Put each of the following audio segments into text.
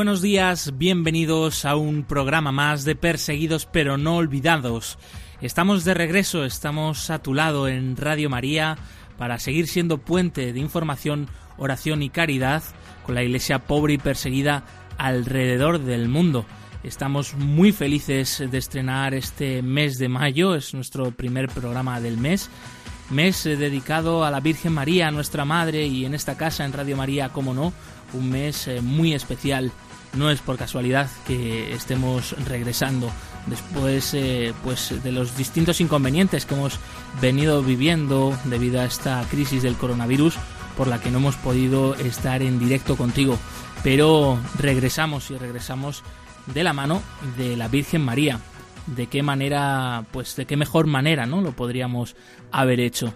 Buenos días, bienvenidos a un programa más de Perseguidos pero no olvidados. Estamos de regreso, estamos a tu lado en Radio María para seguir siendo puente de información, oración y caridad con la iglesia pobre y perseguida alrededor del mundo. Estamos muy felices de estrenar este mes de mayo, es nuestro primer programa del mes, mes dedicado a la Virgen María, nuestra Madre, y en esta casa, en Radio María, como no, un mes eh, muy especial. No es por casualidad que estemos regresando después eh, pues de los distintos inconvenientes que hemos venido viviendo debido a esta crisis del coronavirus por la que no hemos podido estar en directo contigo. Pero regresamos y regresamos de la mano de la Virgen María. De qué manera, pues de qué mejor manera, ¿no? Lo podríamos haber hecho.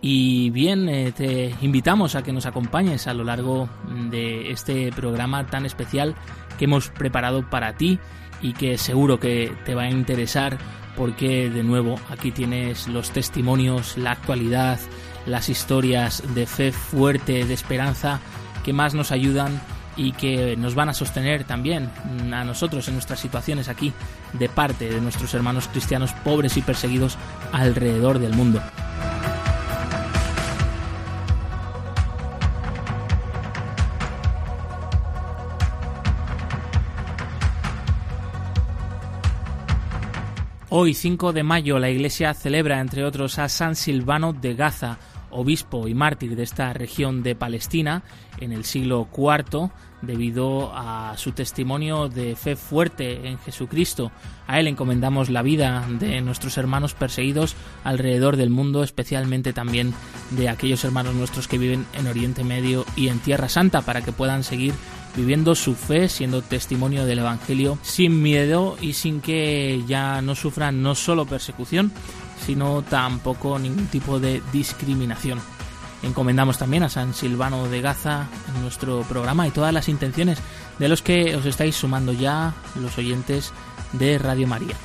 Y bien, eh, te invitamos a que nos acompañes a lo largo de este programa tan especial que hemos preparado para ti y que seguro que te va a interesar porque de nuevo aquí tienes los testimonios, la actualidad, las historias de fe fuerte, de esperanza que más nos ayudan y que nos van a sostener también a nosotros en nuestras situaciones aquí de parte de nuestros hermanos cristianos pobres y perseguidos alrededor del mundo. Hoy, 5 de mayo, la Iglesia celebra, entre otros, a San Silvano de Gaza, obispo y mártir de esta región de Palestina en el siglo IV, debido a su testimonio de fe fuerte en Jesucristo. A él encomendamos la vida de nuestros hermanos perseguidos alrededor del mundo, especialmente también de aquellos hermanos nuestros que viven en Oriente Medio y en Tierra Santa, para que puedan seguir viviendo su fe, siendo testimonio del Evangelio sin miedo y sin que ya no sufran no solo persecución, sino tampoco ningún tipo de discriminación. Encomendamos también a San Silvano de Gaza nuestro programa y todas las intenciones de los que os estáis sumando ya los oyentes de Radio María.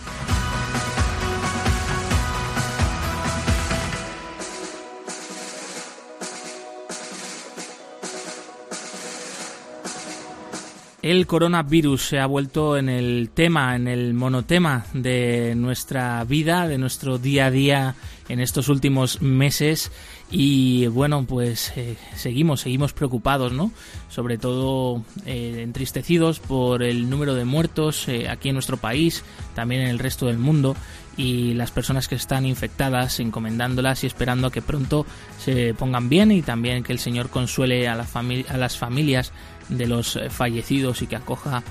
El coronavirus se ha vuelto en el tema, en el monotema de nuestra vida, de nuestro día a día en estos últimos meses y bueno, pues eh, seguimos, seguimos preocupados, ¿no? Sobre todo eh, entristecidos por el número de muertos eh, aquí en nuestro país, también en el resto del mundo y las personas que están infectadas, encomendándolas y esperando que pronto se pongan bien y también que el Señor consuele a, a las familias de los eh, fallecidos y que acoja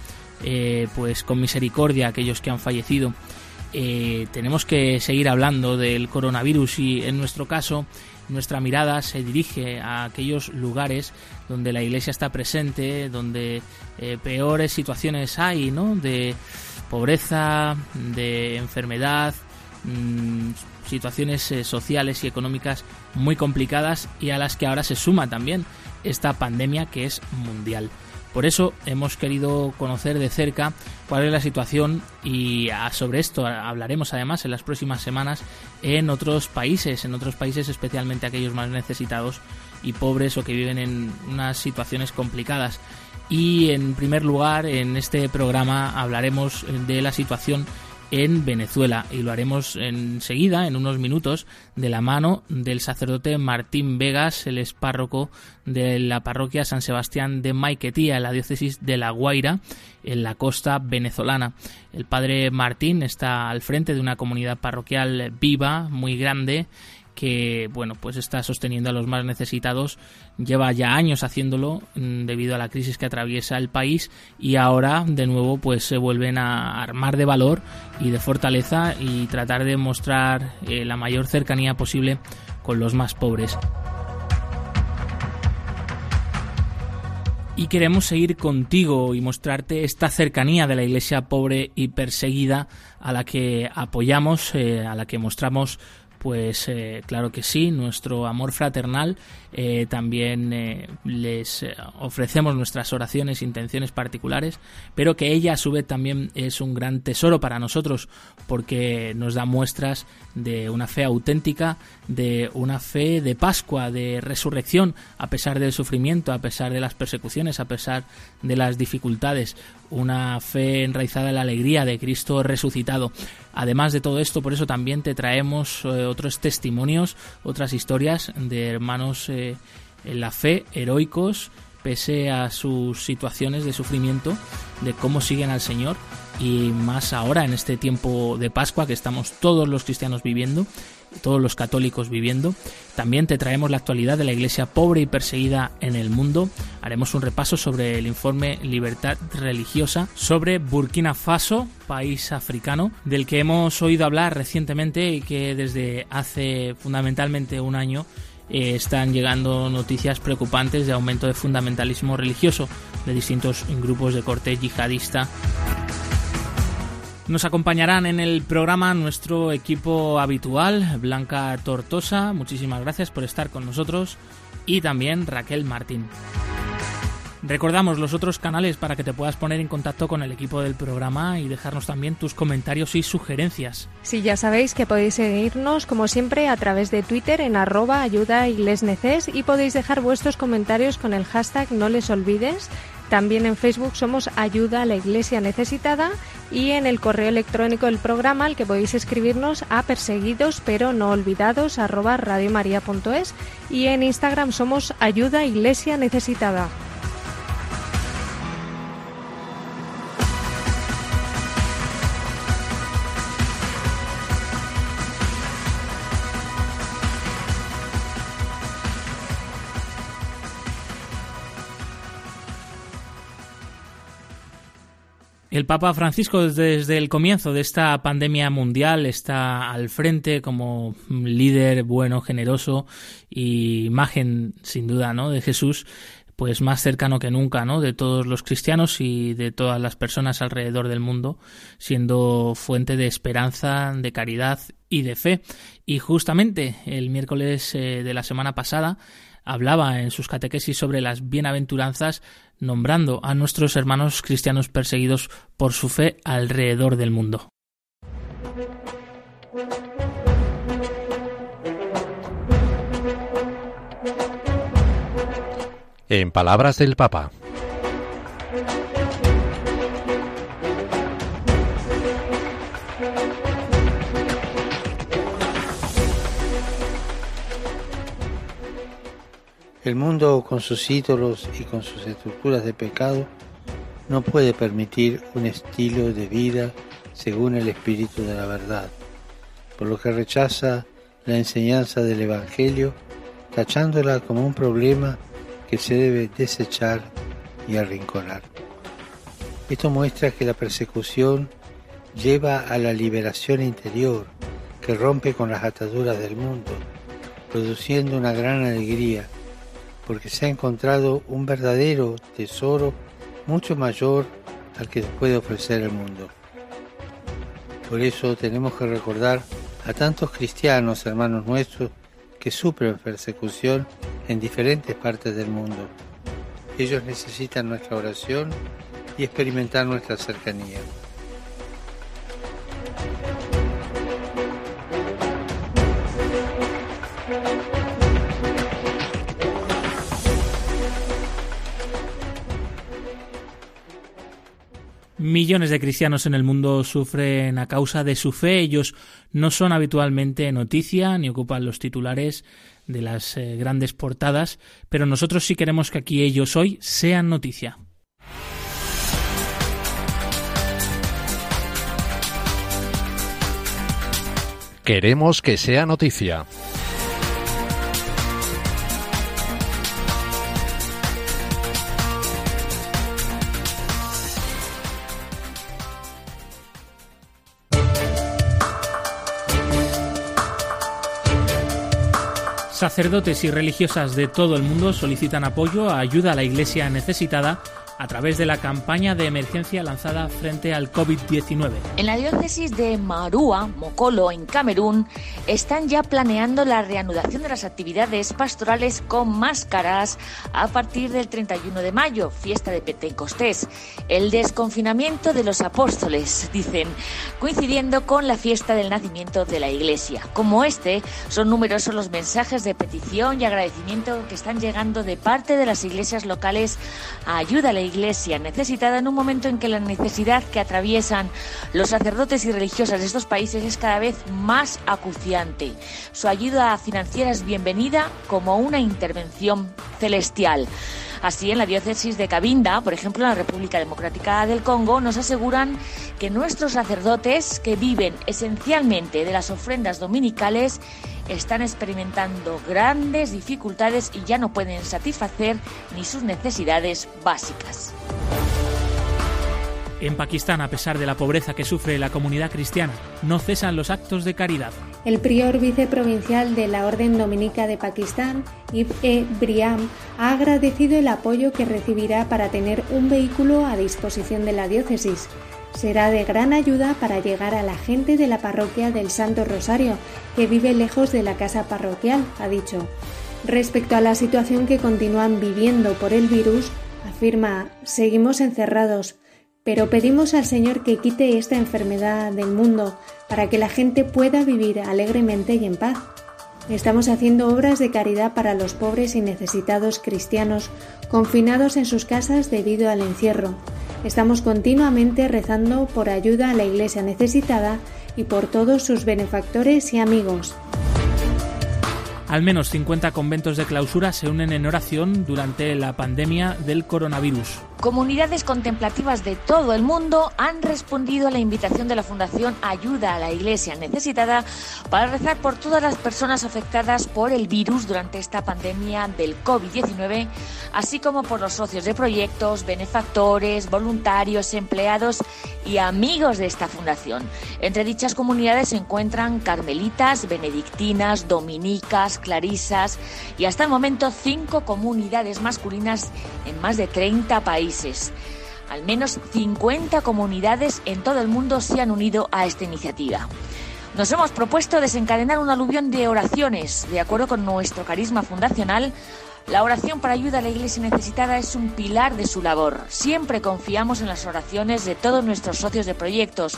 eh, pues con misericordia a aquellos que han fallecido. Eh, tenemos que seguir hablando del coronavirus y en nuestro caso nuestra mirada se dirige a aquellos lugares donde la iglesia está presente, donde peores situaciones hay, ¿no? De pobreza, de enfermedad, mm, situaciones sociales y económicas muy complicadas y a las que ahora se suma también esta pandemia que es mundial. Por eso hemos querido conocer de cerca cuál es la situación y sobre esto hablaremos además en las próximas semanas en otros países, en otros países especialmente aquellos más necesitados y pobres o que viven en unas situaciones complicadas. Y en primer lugar, en este programa hablaremos de la situación en Venezuela y lo haremos enseguida, en unos minutos, de la mano del sacerdote Martín Vegas, el es párroco de la parroquia San Sebastián de Maiquetía, en la diócesis de La Guaira, en la costa venezolana. El padre Martín está al frente de una comunidad parroquial viva, muy grande, que bueno pues está sosteniendo a los más necesitados. Lleva ya años haciéndolo mm, debido a la crisis que atraviesa el país y ahora de nuevo pues se vuelven a armar de valor y de fortaleza y tratar de mostrar eh, la mayor cercanía posible con los más pobres. Y queremos seguir contigo y mostrarte esta cercanía de la iglesia pobre y perseguida a la que apoyamos, eh, a la que mostramos pues eh, claro que sí, nuestro amor fraternal. Eh, también eh, les ofrecemos nuestras oraciones, intenciones particulares, pero que ella a su vez también es un gran tesoro para nosotros porque nos da muestras de una fe auténtica, de una fe de Pascua, de resurrección, a pesar del sufrimiento, a pesar de las persecuciones, a pesar de las dificultades, una fe enraizada en la alegría de Cristo resucitado. Además de todo esto, por eso también te traemos eh, otros testimonios, otras historias de hermanos eh, en la fe, heroicos, pese a sus situaciones de sufrimiento, de cómo siguen al Señor y más ahora en este tiempo de Pascua que estamos todos los cristianos viviendo, todos los católicos viviendo. También te traemos la actualidad de la iglesia pobre y perseguida en el mundo. Haremos un repaso sobre el informe Libertad Religiosa sobre Burkina Faso, país africano, del que hemos oído hablar recientemente y que desde hace fundamentalmente un año eh, están llegando noticias preocupantes de aumento de fundamentalismo religioso de distintos grupos de corte yihadista. Nos acompañarán en el programa nuestro equipo habitual, Blanca Tortosa, muchísimas gracias por estar con nosotros, y también Raquel Martín. Recordamos los otros canales para que te puedas poner en contacto con el equipo del programa y dejarnos también tus comentarios y sugerencias. Sí, ya sabéis que podéis seguirnos como siempre a través de Twitter en arroba ayuda y podéis dejar vuestros comentarios con el hashtag no les olvides. También en Facebook somos Ayuda a la Iglesia Necesitada y en el correo electrónico del programa al que podéis escribirnos a perseguidos pero no olvidados arroba radiomaria.es y en Instagram somos Ayuda Iglesia Necesitada. El Papa Francisco desde el comienzo de esta pandemia mundial está al frente como líder bueno, generoso y imagen sin duda, ¿no? de Jesús pues más cercano que nunca, ¿no? de todos los cristianos y de todas las personas alrededor del mundo, siendo fuente de esperanza, de caridad y de fe. Y justamente el miércoles eh, de la semana pasada hablaba en sus catequesis sobre las bienaventuranzas, nombrando a nuestros hermanos cristianos perseguidos por su fe alrededor del mundo. En palabras del Papa. El mundo con sus ídolos y con sus estructuras de pecado no puede permitir un estilo de vida según el espíritu de la verdad, por lo que rechaza la enseñanza del Evangelio, tachándola como un problema que se debe desechar y arrinconar. Esto muestra que la persecución lleva a la liberación interior que rompe con las ataduras del mundo, produciendo una gran alegría porque se ha encontrado un verdadero tesoro mucho mayor al que puede ofrecer el mundo. Por eso tenemos que recordar a tantos cristianos, hermanos nuestros, que sufren persecución en diferentes partes del mundo. Ellos necesitan nuestra oración y experimentar nuestra cercanía. Millones de cristianos en el mundo sufren a causa de su fe. Ellos no son habitualmente noticia ni ocupan los titulares de las eh, grandes portadas, pero nosotros sí queremos que aquí ellos hoy sean noticia. Queremos que sea noticia. Sacerdotes y religiosas de todo el mundo solicitan apoyo ayuda a la iglesia necesitada a través de la campaña de emergencia lanzada frente al COVID-19. En la diócesis de Marúa, Mokolo, en Camerún, están ya planeando la reanudación de las actividades pastorales con máscaras a partir del 31 de mayo, fiesta de Pentecostés, el desconfinamiento de los apóstoles, dicen, coincidiendo con la fiesta del nacimiento de la Iglesia. Como este, son numerosos los mensajes de petición y agradecimiento que están llegando de parte de las iglesias locales a ayuda a la Iglesia necesitada en un momento en que la necesidad que atraviesan los sacerdotes y religiosas de estos países es cada vez más acuciante. Su ayuda financiera es bienvenida como una intervención celestial. Así, en la diócesis de Cabinda, por ejemplo, en la República Democrática del Congo, nos aseguran que nuestros sacerdotes, que viven esencialmente de las ofrendas dominicales, están experimentando grandes dificultades y ya no pueden satisfacer ni sus necesidades básicas. En Pakistán, a pesar de la pobreza que sufre la comunidad cristiana, no cesan los actos de caridad. El prior viceprovincial de la Orden Dominica de Pakistán, Ibn E. Briam, ha agradecido el apoyo que recibirá para tener un vehículo a disposición de la diócesis. Será de gran ayuda para llegar a la gente de la parroquia del Santo Rosario, que vive lejos de la casa parroquial, ha dicho. Respecto a la situación que continúan viviendo por el virus, afirma, seguimos encerrados, pero pedimos al Señor que quite esta enfermedad del mundo para que la gente pueda vivir alegremente y en paz. Estamos haciendo obras de caridad para los pobres y necesitados cristianos confinados en sus casas debido al encierro. Estamos continuamente rezando por ayuda a la Iglesia necesitada y por todos sus benefactores y amigos. Al menos 50 conventos de clausura se unen en oración durante la pandemia del coronavirus. Comunidades contemplativas de todo el mundo han respondido a la invitación de la Fundación Ayuda a la Iglesia Necesitada para rezar por todas las personas afectadas por el virus durante esta pandemia del COVID-19, así como por los socios de proyectos, benefactores, voluntarios, empleados y amigos de esta fundación. Entre dichas comunidades se encuentran carmelitas, benedictinas, dominicas, clarisas y hasta el momento cinco comunidades masculinas en más de 30 países. Al menos 50 comunidades en todo el mundo se han unido a esta iniciativa. Nos hemos propuesto desencadenar un aluvión de oraciones. De acuerdo con nuestro carisma fundacional, la oración para ayuda a la Iglesia necesitada es un pilar de su labor. Siempre confiamos en las oraciones de todos nuestros socios de proyectos,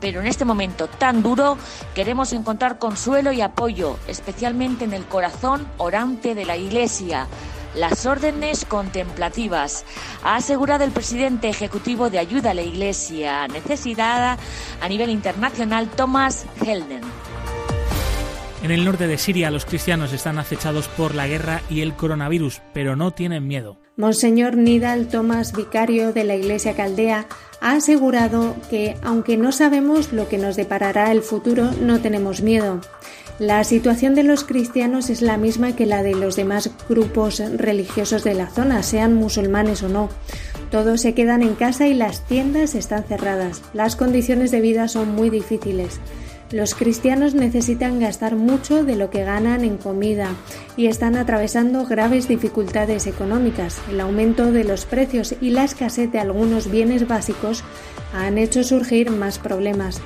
pero en este momento tan duro queremos encontrar consuelo y apoyo, especialmente en el corazón orante de la Iglesia las órdenes contemplativas, ha asegurado el presidente ejecutivo de ayuda a la Iglesia necesitada a nivel internacional, Thomas Helden. En el norte de Siria los cristianos están acechados por la guerra y el coronavirus, pero no tienen miedo. Monseñor Nidal Tomás, vicario de la Iglesia Caldea, ha asegurado que, aunque no sabemos lo que nos deparará el futuro, no tenemos miedo. La situación de los cristianos es la misma que la de los demás grupos religiosos de la zona, sean musulmanes o no. Todos se quedan en casa y las tiendas están cerradas. Las condiciones de vida son muy difíciles. Los cristianos necesitan gastar mucho de lo que ganan en comida y están atravesando graves dificultades económicas. El aumento de los precios y la escasez de algunos bienes básicos han hecho surgir más problemas.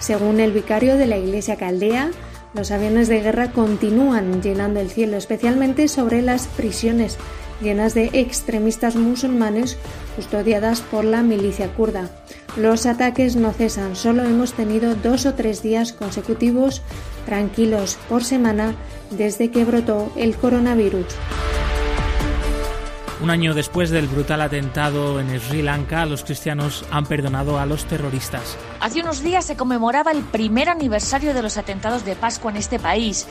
Según el vicario de la Iglesia Caldea, los aviones de guerra continúan llenando el cielo, especialmente sobre las prisiones llenas de extremistas musulmanes custodiadas por la milicia kurda. Los ataques no cesan, solo hemos tenido dos o tres días consecutivos tranquilos por semana desde que brotó el coronavirus. Un año después del brutal atentado en Sri Lanka, los cristianos han perdonado a los terroristas. Hace unos días se conmemoraba el primer aniversario de los atentados de Pascua en este país,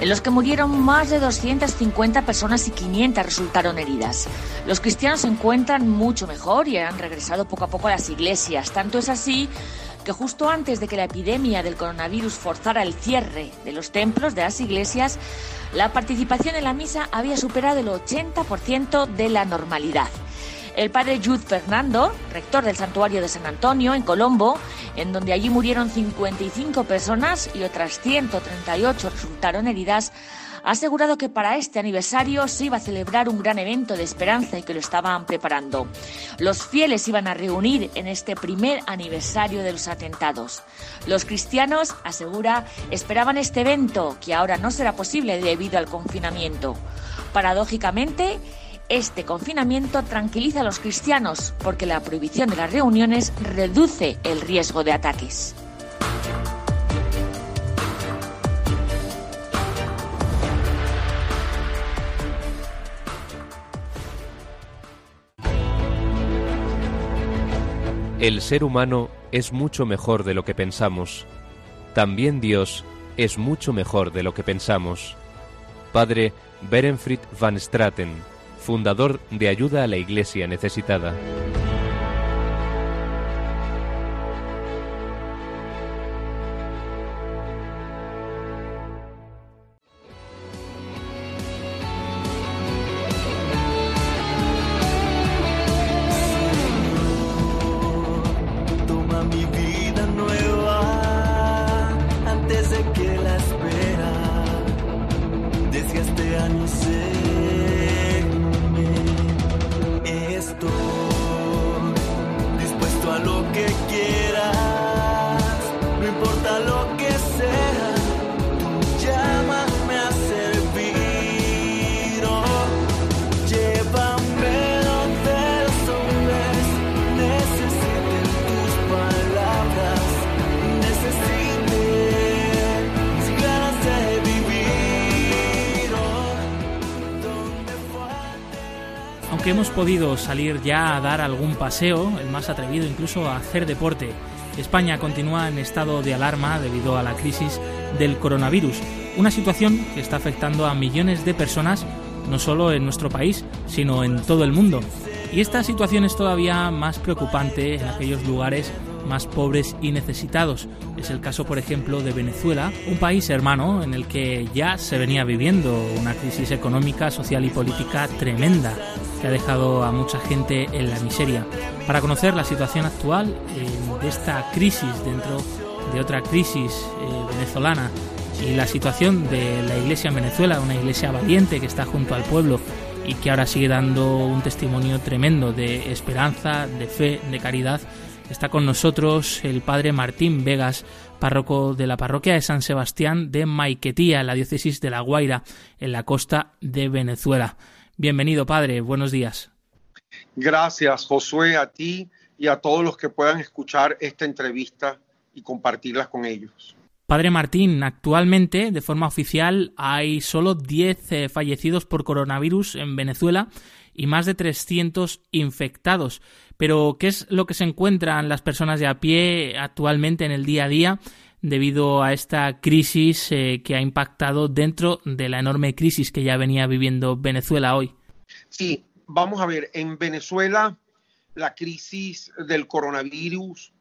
en los que murieron más de 250 personas y 500 resultaron heridas. Los cristianos se encuentran mucho mejor y han regresado poco a poco a las iglesias. Tanto es así que justo antes de que la epidemia del coronavirus forzara el cierre de los templos, de las iglesias, la participación en la misa había superado el 80% de la normalidad. El padre Jude Fernando, rector del santuario de San Antonio en Colombo, en donde allí murieron 55 personas y otras 138 resultaron heridas, ha asegurado que para este aniversario se iba a celebrar un gran evento de esperanza y que lo estaban preparando. Los fieles iban a reunir en este primer aniversario de los atentados. Los cristianos, asegura, esperaban este evento, que ahora no será posible debido al confinamiento. Paradójicamente, este confinamiento tranquiliza a los cristianos porque la prohibición de las reuniones reduce el riesgo de ataques. El ser humano es mucho mejor de lo que pensamos. También Dios es mucho mejor de lo que pensamos. Padre Berenfried van Straten fundador de Ayuda a la Iglesia Necesitada. Que hemos podido salir ya a dar algún paseo, el más atrevido incluso a hacer deporte. España continúa en estado de alarma debido a la crisis del coronavirus, una situación que está afectando a millones de personas no solo en nuestro país, sino en todo el mundo. Y esta situación es todavía más preocupante en aquellos lugares más pobres y necesitados. Es el caso, por ejemplo, de Venezuela, un país hermano en el que ya se venía viviendo una crisis económica, social y política tremenda que ha dejado a mucha gente en la miseria. Para conocer la situación actual eh, de esta crisis dentro de otra crisis eh, venezolana y la situación de la iglesia en Venezuela, una iglesia valiente que está junto al pueblo y que ahora sigue dando un testimonio tremendo de esperanza, de fe, de caridad, Está con nosotros el padre Martín Vegas, párroco de la parroquia de San Sebastián de Maiquetía, en la diócesis de La Guaira, en la costa de Venezuela. Bienvenido, padre, buenos días. Gracias, Josué, a ti y a todos los que puedan escuchar esta entrevista y compartirlas con ellos. Padre Martín, actualmente, de forma oficial, hay solo 10 eh, fallecidos por coronavirus en Venezuela y más de 300 infectados. Pero, ¿qué es lo que se encuentran las personas de a pie actualmente en el día a día debido a esta crisis eh, que ha impactado dentro de la enorme crisis que ya venía viviendo Venezuela hoy? Sí, vamos a ver, en Venezuela la crisis del coronavirus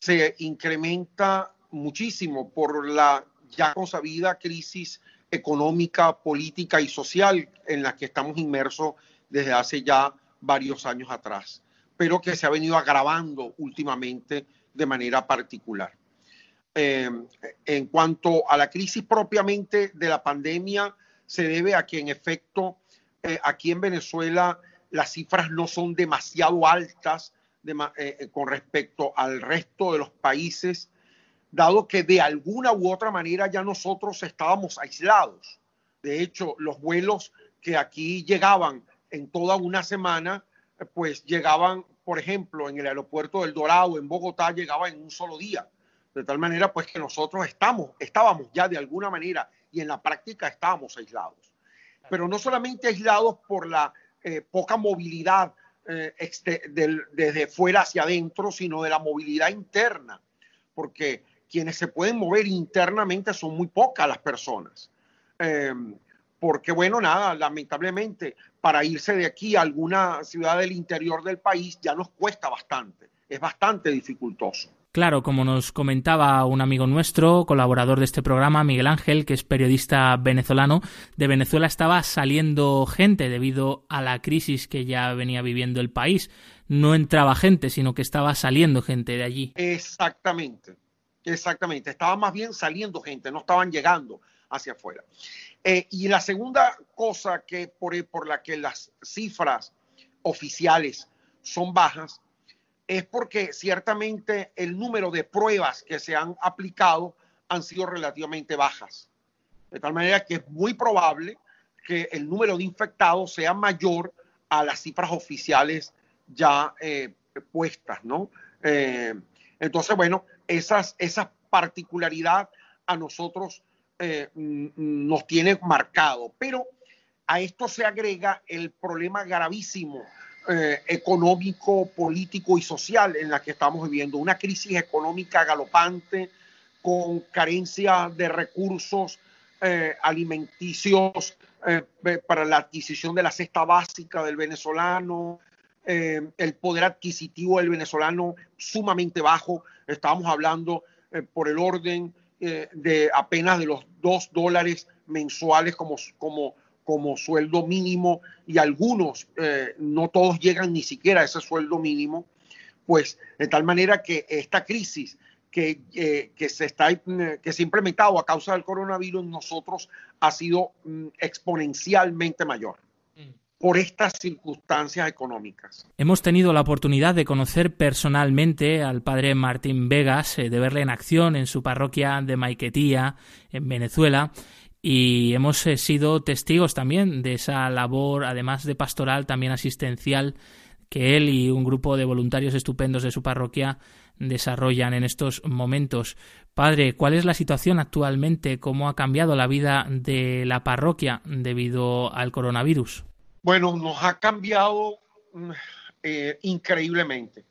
se incrementa muchísimo por la ya consabida crisis económica, política y social en la que estamos inmersos desde hace ya varios años atrás pero que se ha venido agravando últimamente de manera particular. Eh, en cuanto a la crisis propiamente de la pandemia, se debe a que en efecto eh, aquí en Venezuela las cifras no son demasiado altas eh, con respecto al resto de los países, dado que de alguna u otra manera ya nosotros estábamos aislados. De hecho, los vuelos que aquí llegaban en toda una semana pues llegaban, por ejemplo, en el aeropuerto del Dorado, en Bogotá, llegaban en un solo día. De tal manera, pues que nosotros estamos, estábamos ya de alguna manera y en la práctica estábamos aislados. Pero no solamente aislados por la eh, poca movilidad eh, desde fuera hacia adentro, sino de la movilidad interna, porque quienes se pueden mover internamente son muy pocas las personas. Eh, porque bueno, nada, lamentablemente para irse de aquí a alguna ciudad del interior del país ya nos cuesta bastante, es bastante dificultoso. Claro, como nos comentaba un amigo nuestro, colaborador de este programa, Miguel Ángel, que es periodista venezolano, de Venezuela estaba saliendo gente debido a la crisis que ya venía viviendo el país. No entraba gente, sino que estaba saliendo gente de allí. Exactamente, exactamente. Estaba más bien saliendo gente, no estaban llegando hacia afuera. Eh, y la segunda cosa que por, por la que las cifras oficiales son bajas es porque ciertamente el número de pruebas que se han aplicado han sido relativamente bajas. De tal manera que es muy probable que el número de infectados sea mayor a las cifras oficiales ya eh, puestas, ¿no? Eh, entonces, bueno, esas, esa particularidad a nosotros eh, nos tiene marcado, pero a esto se agrega el problema gravísimo económico, político y social en la que estamos viviendo, una crisis económica galopante con carencia de recursos alimenticios para la adquisición de la cesta básica del venezolano, eh, el poder adquisitivo del venezolano sumamente bajo. Estamos hablando eh, por el orden eh, de apenas de los dos dólares mensuales como, como, como sueldo mínimo y algunos, no todos llegan ni siquiera a ese sueldo mínimo, pues de tal manera que esta crisis que, que, se está, que se ha implementado a causa del coronavirus en nosotros ha sido mm, exponencialmente mayor por estas circunstancias económicas. Hemos tenido la oportunidad de conocer personalmente al padre Martín Vegas, eh, de verle en acción en su parroquia de Maiquetía, en Venezuela, y hemos eh, sido testigos también de esa labor, además de pastoral, también asistencial, que él y un grupo de voluntarios estupendos de su parroquia desarrollan en estos momentos. Padre, ¿cuál es la situación actualmente? ¿Cómo ha cambiado la vida de la parroquia debido al coronavirus? Bueno, nos ha cambiado mm, eh, increíblemente.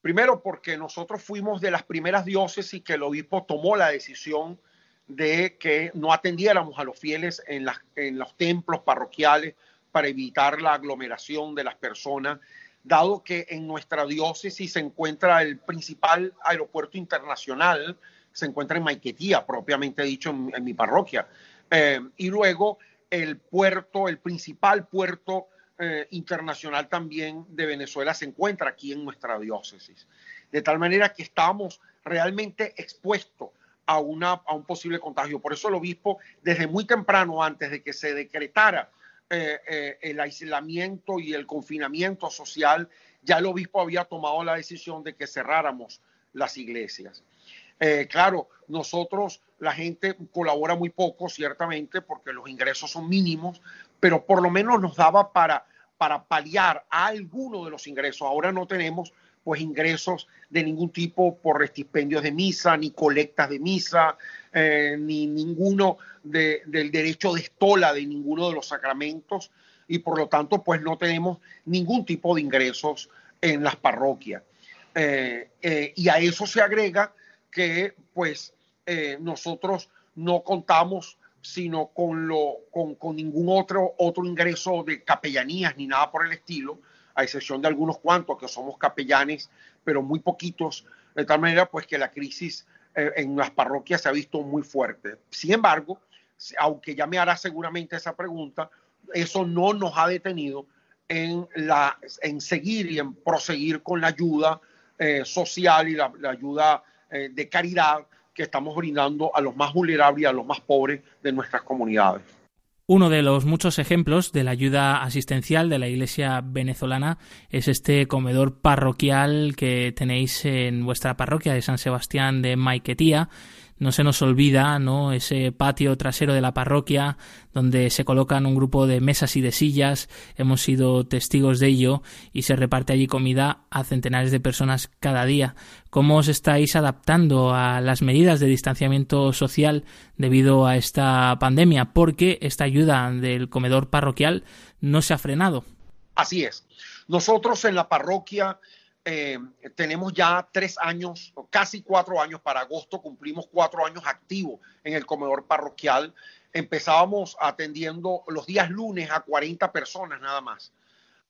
Primero porque nosotros fuimos de las primeras diócesis que el obispo tomó la decisión de que no atendiéramos a los fieles en, en los templos parroquiales para evitar la aglomeración de las personas, dado que en nuestra diócesis se encuentra el principal aeropuerto internacional, se encuentra en Maiquetía, propiamente dicho, en, mi parroquia. Eh, y luego el puerto, el principal puerto eh, internacional también de Venezuela se encuentra aquí en nuestra diócesis. De tal manera que estamos realmente expuestos a, un posible contagio. Por eso el obispo, desde muy temprano, antes de que se decretara eh, eh, el aislamiento y el confinamiento social, ya el obispo había tomado la decisión de que cerráramos las iglesias. claro, nosotros la gente colabora muy poco, ciertamente, porque los ingresos son mínimos, pero por lo menos nos daba para, para paliar a alguno de los ingresos. Ahora no tenemos pues ingresos de ningún tipo por estipendios de misa, ni colectas de misa, eh, ni ninguno del derecho de estola de ninguno de los sacramentos y por lo tanto pues no tenemos ningún tipo de ingresos en las parroquias. Eh, eh, y a eso se agrega que pues nosotros no contamos sino con, lo, con, con, ningún otro, otro ingreso de capellanías ni nada por el estilo, a excepción de algunos cuantos que somos capellanes, pero muy poquitos, de tal manera pues que la crisis eh, en las parroquias se ha visto muy fuerte. Sin embargo, aunque ya me hará seguramente esa pregunta, eso no nos ha detenido en, la, en seguir y en proseguir con la ayuda eh, social y la, la ayuda de caridad que estamos brindando a los más vulnerables y a los más pobres de nuestras comunidades. Uno de los muchos ejemplos de la ayuda asistencial de la Iglesia venezolana es este comedor parroquial que tenéis en vuestra parroquia de San Sebastián de Maiquetía, no se nos olvida, ¿no? Ese patio trasero de la parroquia donde se colocan un grupo de mesas y de sillas, hemos sido testigos de ello y se reparte allí comida a centenares de personas cada día. ¿Cómo os estáis adaptando a las medidas de distanciamiento social debido a esta pandemia? Porque esta ayuda del comedor parroquial no se ha frenado. Así es. Nosotros en la parroquia eh, tenemos ya tres años, casi cuatro años, para agosto cumplimos cuatro años activos en el comedor parroquial. Empezábamos atendiendo los días lunes a 40 personas nada más.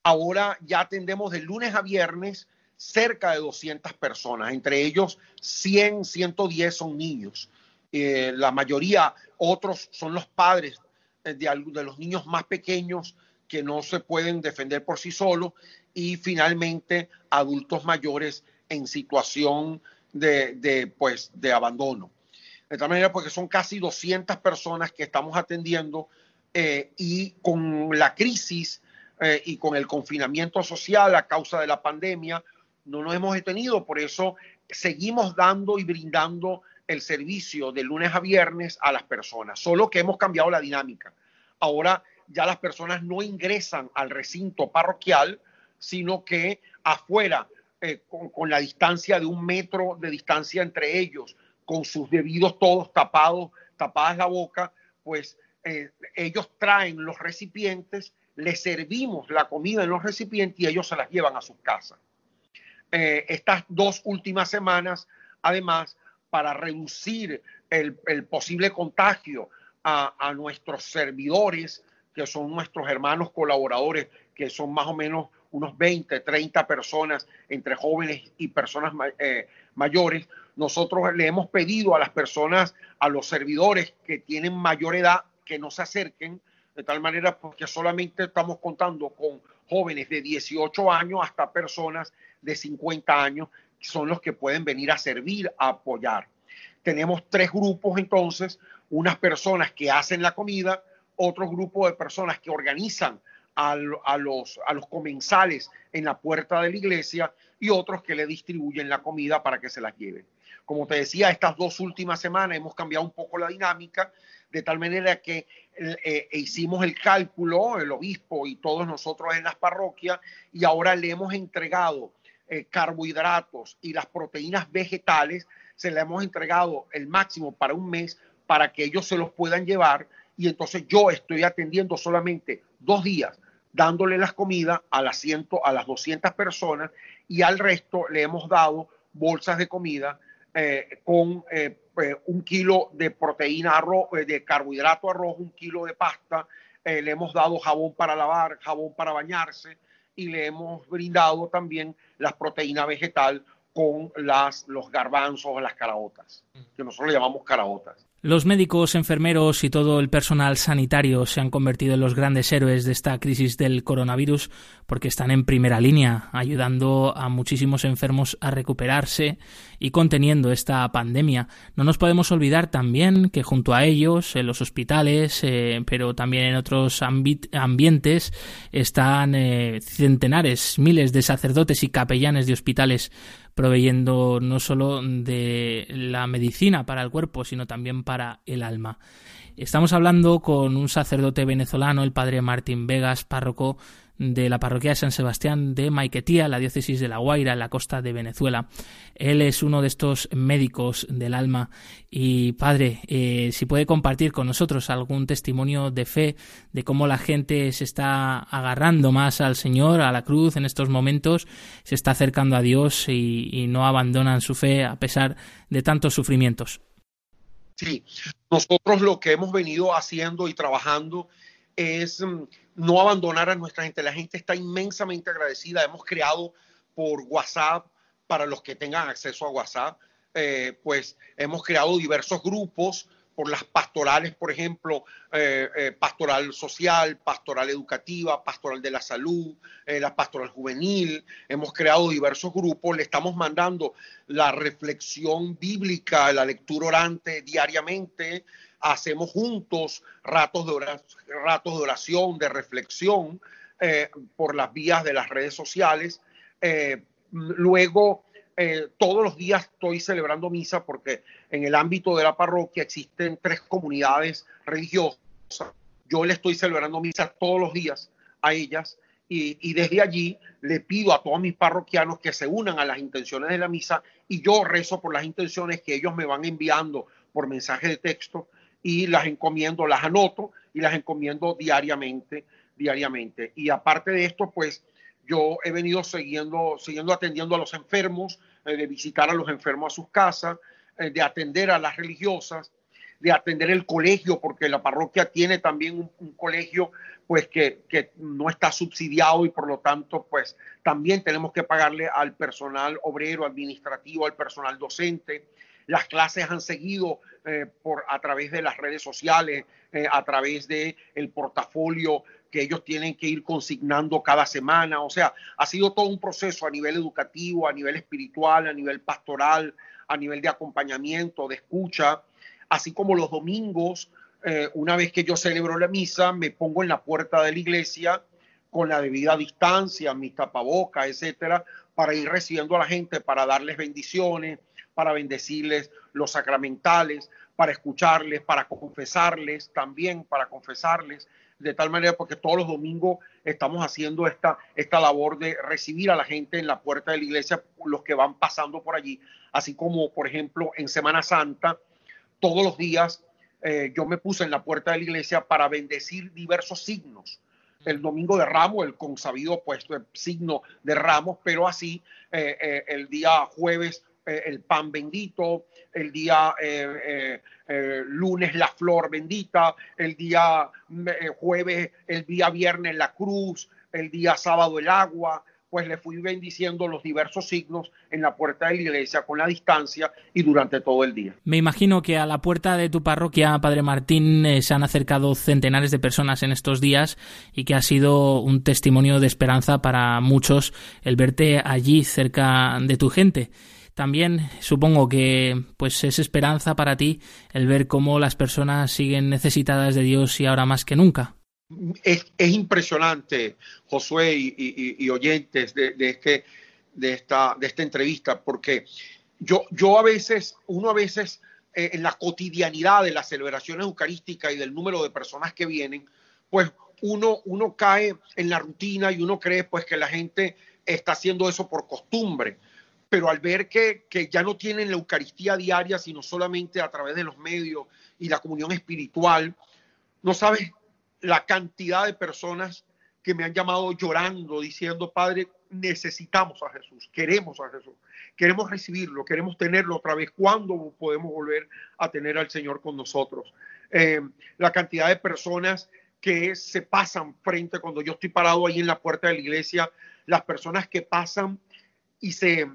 Ahora ya atendemos de lunes a viernes cerca de 200 personas, entre ellos 100, 110 son niños. Eh, la mayoría, otros son los padres de, de los niños más pequeños que no se pueden defender por sí solos y finalmente adultos mayores en situación de, pues, de abandono. De tal manera, porque son casi 200 personas que estamos atendiendo eh, y con la crisis eh, y con el confinamiento social a causa de la pandemia, no nos hemos detenido. Por eso seguimos dando y brindando el servicio de lunes a viernes a las personas, solo que hemos cambiado la dinámica. Ahora ya las personas no ingresan al recinto parroquial, sino que afuera, eh, con, la distancia de un metro de distancia entre ellos, con sus debidos todos tapados, tapadas la boca, pues eh, ellos traen los recipientes, les servimos la comida en los recipientes y ellos se las llevan a sus casas. Eh, estas dos últimas semanas, además, para reducir el, posible contagio a, nuestros servidores, que son nuestros hermanos colaboradores, que son más o menos unos 20, 30 personas entre jóvenes y personas eh, mayores, nosotros le hemos pedido a las personas, a los servidores que tienen mayor edad, que no se acerquen, de tal manera porque solamente estamos contando con jóvenes de 18 años hasta personas de 50 años, son los que pueden venir a servir, a apoyar. Tenemos tres grupos entonces, unas personas que hacen la comida, otro grupo de personas que organizan a, los, comensales en la puerta de la iglesia y otros que le distribuyen la comida para que se las lleven. Como te decía, estas dos últimas semanas hemos cambiado un poco la dinámica, de tal manera que eh, hicimos el cálculo, el obispo y todos nosotros en las parroquias, y ahora le hemos entregado eh, carbohidratos y las proteínas vegetales, se le hemos entregado el máximo para un mes para que ellos se los puedan llevar y entonces yo estoy atendiendo solamente dos días dándole las comidas a las, a las 200 personas y al resto le hemos dado bolsas de comida eh, con eh, un kilo de proteína arroz, de carbohidrato arroz, un kilo de pasta, le hemos dado jabón para lavar, jabón para bañarse, y le hemos brindado también las proteínas vegetal con las, los garbanzos, las caraotas, que nosotros le llamamos caraotas. Los médicos, enfermeros y todo el personal sanitario se han convertido en los grandes héroes de esta crisis del coronavirus porque están en primera línea, ayudando a muchísimos enfermos a recuperarse y conteniendo esta pandemia. No nos podemos olvidar también que junto a ellos, en los hospitales, eh, pero también en otros ambientes, están eh, centenares, miles de sacerdotes y capellanes de hospitales proveyendo no solo de la medicina para el cuerpo, sino también para el alma. Estamos hablando con un sacerdote venezolano, el padre Martín Vegas, párroco de la parroquia de San Sebastián de Maiquetía, la diócesis de La Guaira, en la costa de Venezuela. Él es uno de estos médicos del alma y padre, eh, si puede compartir con nosotros algún testimonio de fe de cómo la gente se está agarrando más al Señor, a la cruz en estos momentos, se está acercando a Dios y, y no abandonan su fe a pesar de tantos sufrimientos. Sí, nosotros lo que hemos venido haciendo y trabajando es mm, no abandonar a nuestra gente. La gente está inmensamente agradecida. Hemos creado por WhatsApp, para los que tengan acceso a WhatsApp, eh, pues hemos creado diversos grupos por las pastorales, por ejemplo, eh, eh, pastoral social, pastoral educativa, pastoral de la salud, la pastoral juvenil. Hemos creado diversos grupos, le estamos mandando la reflexión bíblica, la lectura orante diariamente, hacemos juntos ratos de oración, ratos de, oración, de reflexión eh, por las vías de las redes sociales. Eh, luego, eh, todos los días estoy celebrando misa porque en el ámbito de la parroquia existen tres comunidades religiosas. Yo le estoy celebrando misa todos los días a ellas y, y, desde allí le pido a todos mis parroquianos que se unan a las intenciones de la misa y yo rezo por las intenciones que ellos me van enviando por mensaje de texto y las encomiendo, las anoto y las encomiendo diariamente, diariamente. Y aparte de esto, pues yo he venido siguiendo, siguiendo atendiendo a los enfermos, eh, de visitar a los enfermos a sus casas, eh, de atender a las religiosas, de atender el colegio, porque la parroquia tiene también un, colegio pues que, que, no está subsidiado y por lo tanto pues también tenemos que pagarle al personal obrero, administrativo, al personal docente, las clases han seguido eh, por, a través de las redes sociales, eh, a través del el portafolio que ellos tienen que ir consignando cada semana. O sea, ha sido todo un proceso a nivel educativo, a nivel espiritual, a nivel pastoral, a nivel de acompañamiento, de escucha. así como los domingos, eh, una vez que yo celebro la misa, me pongo en la puerta de la iglesia con la debida distancia, mis tapabocas, etcétera, para ir recibiendo a la gente, para darles bendiciones, para bendecirles los sacramentales, para escucharles, para confesarles también, para confesarles, de tal manera porque todos los domingos estamos haciendo esta, esta labor de recibir a la gente en la puerta de la iglesia, los que van pasando por allí, así como, por ejemplo, en Semana Santa, todos los días eh, yo me puse en la puerta de la iglesia para bendecir diversos signos. El domingo de Ramos, el consabido puesto el signo de Ramos, pero así eh, eh, el día jueves el pan bendito, el día lunes la flor bendita, el día jueves, el día viernes la cruz, el día sábado el agua, pues le fui bendiciendo los diversos signos en la puerta de la iglesia con la distancia y durante todo el día. Me imagino que a la puerta de tu parroquia, Padre Martín, eh, se han acercado centenares de personas en estos días y que ha sido un testimonio de esperanza para muchos el verte allí cerca de tu gente. También supongo que pues es esperanza para ti el ver cómo las personas siguen necesitadas de Dios y ahora más que nunca es, impresionante, Josué y, oyentes de, este, de, esta, de esta entrevista, porque yo, yo a veces, uno a veces eh, en la cotidianidad de las celebraciones eucarísticas y del número de personas que vienen, pues uno, uno cae en la rutina y uno cree pues que la gente está haciendo eso por costumbre. Pero al ver que, que ya no tienen la Eucaristía diaria, sino solamente a través de los medios y la comunión espiritual, no sabes la cantidad de personas que me han llamado llorando, diciendo, Padre, necesitamos a Jesús, queremos a Jesús, queremos recibirlo, queremos tenerlo otra vez. ¿Cuándo podemos volver a tener al Señor con nosotros? Eh, la cantidad de personas que se pasan frente cuando yo estoy parado ahí en la puerta de la iglesia, las personas que pasan y se,